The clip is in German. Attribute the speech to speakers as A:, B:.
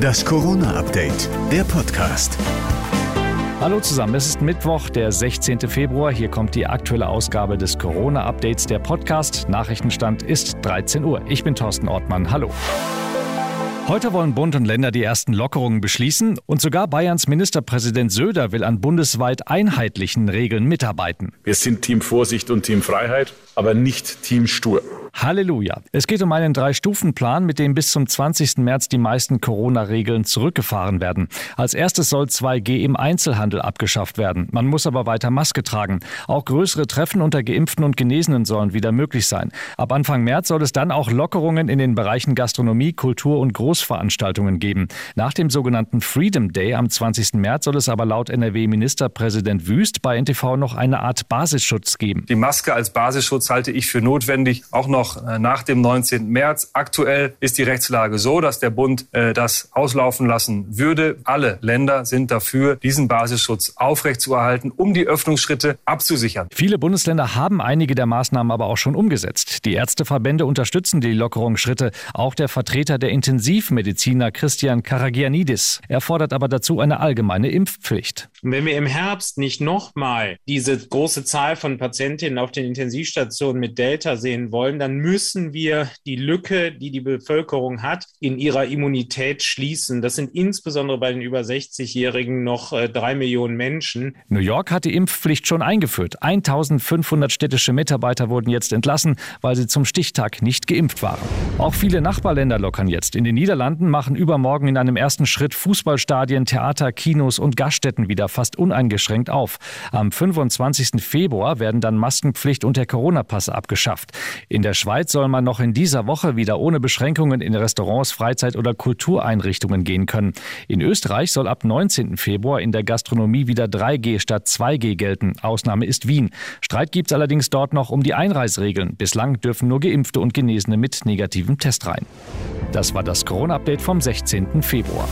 A: Das Corona-Update, der Podcast.
B: Hallo zusammen, es ist Mittwoch, der 16. Februar. Hier kommt die aktuelle Ausgabe des Corona-Updates, der Podcast. Nachrichtenstand ist 13 Uhr. Ich bin Thorsten Ortmann. Hallo. Heute wollen Bund und Länder die ersten Lockerungen beschließen und sogar Bayerns Ministerpräsident Söder will an bundesweit einheitlichen Regeln mitarbeiten.
C: Wir sind Team Vorsicht und Team Freiheit, aber nicht Team Stur.
B: Halleluja. Es geht um einen Drei-Stufen-Plan, mit dem bis zum 20. März die meisten Corona-Regeln zurückgefahren werden. Als erstes soll 2G im Einzelhandel abgeschafft werden. Man muss aber weiter Maske tragen. Auch größere Treffen unter Geimpften und Genesenen sollen wieder möglich sein. Ab Anfang März soll es dann auch Lockerungen in den Bereichen Gastronomie, Kultur und Großveranstaltungen geben. Nach dem sogenannten Freedom Day am 20. März soll es aber laut NRW-Ministerpräsident Wüst bei NTV noch eine Art Basisschutz geben.
D: Die Maske als Basisschutz halte ich für notwendig, auch noch noch äh, nach dem 19. März. Aktuell ist die Rechtslage so, dass der Bund äh, das auslaufen lassen würde. Alle Länder sind dafür, diesen Basisschutz aufrechtzuerhalten, um die Öffnungsschritte abzusichern.
B: Viele Bundesländer haben einige der Maßnahmen aber auch schon umgesetzt. Die Ärzteverbände unterstützen die Lockerungsschritte. Auch der Vertreter der Intensivmediziner Christian Karagianidis. Er fordert aber dazu eine allgemeine Impfpflicht.
E: Wenn wir im Herbst nicht nochmal diese große Zahl von Patientinnen auf den Intensivstationen mit Delta sehen wollen, dann dann müssen wir die Lücke, die die Bevölkerung hat, in ihrer Immunität schließen. Das sind insbesondere bei den über 60-Jährigen noch äh, drei Millionen Menschen.
B: New York hat die Impfpflicht schon eingeführt. 1500 städtische Mitarbeiter wurden jetzt entlassen, weil sie zum Stichtag nicht geimpft waren. Auch viele Nachbarländer lockern jetzt. In den Niederlanden machen übermorgen in einem ersten Schritt Fußballstadien, Theater, Kinos und Gaststätten wieder fast uneingeschränkt auf. Am 25. Februar werden dann Maskenpflicht und der Corona-Pass abgeschafft. In der Schweiz soll man noch in dieser Woche wieder ohne Beschränkungen in Restaurants, Freizeit- oder Kultureinrichtungen gehen können. In Österreich soll ab 19. Februar in der Gastronomie wieder 3G statt 2G gelten. Ausnahme ist Wien. Streit gibt es allerdings dort noch um die Einreisregeln. Bislang dürfen nur Geimpfte und Genesene mit negativem Test rein. Das war das Corona-Update vom 16. Februar.